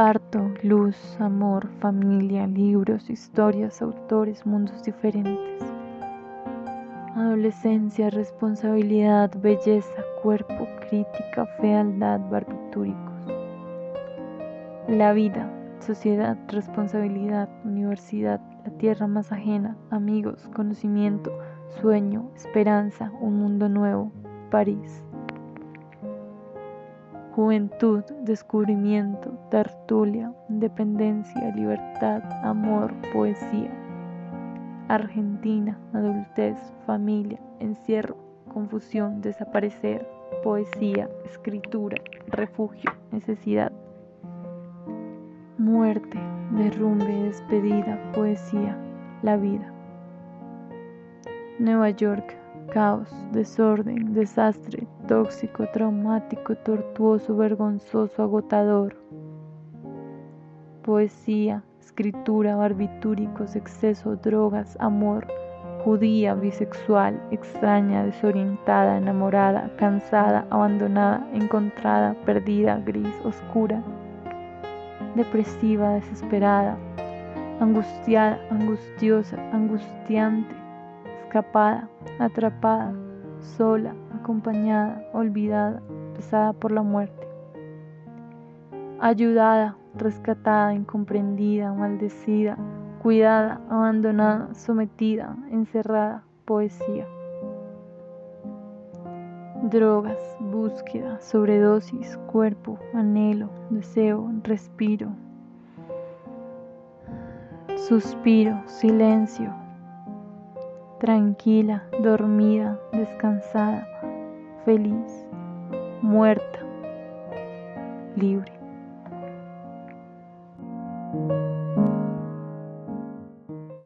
Parto, luz, amor, familia, libros, historias, autores, mundos diferentes. Adolescencia, responsabilidad, belleza, cuerpo, crítica, fealdad, barbitúricos. La vida, sociedad, responsabilidad, universidad, la tierra más ajena, amigos, conocimiento, sueño, esperanza, un mundo nuevo, París. Juventud, descubrimiento, tertulia, independencia, libertad, amor, poesía. Argentina, adultez, familia, encierro, confusión, desaparecer, poesía, escritura, refugio, necesidad. Muerte, derrumbe, despedida, poesía, la vida. Nueva York, caos, desorden, desastre, tóxico, traumático, tortuoso, vergonzoso, agotador. Poesía, escritura, barbitúricos, exceso, drogas, amor, judía, bisexual, extraña, desorientada, enamorada, cansada, abandonada, encontrada, perdida, gris, oscura, depresiva, desesperada, angustiada, angustiosa, angustiante, escapada, atrapada, sola, acompañada, olvidada, pesada por la muerte. Ayudada, rescatada, incomprendida, maldecida, cuidada, abandonada, sometida, encerrada, poesía. Drogas, búsqueda, sobredosis, cuerpo, anhelo, deseo, respiro. Suspiro, silencio, tranquila, dormida, descansada, feliz, muerta, libre.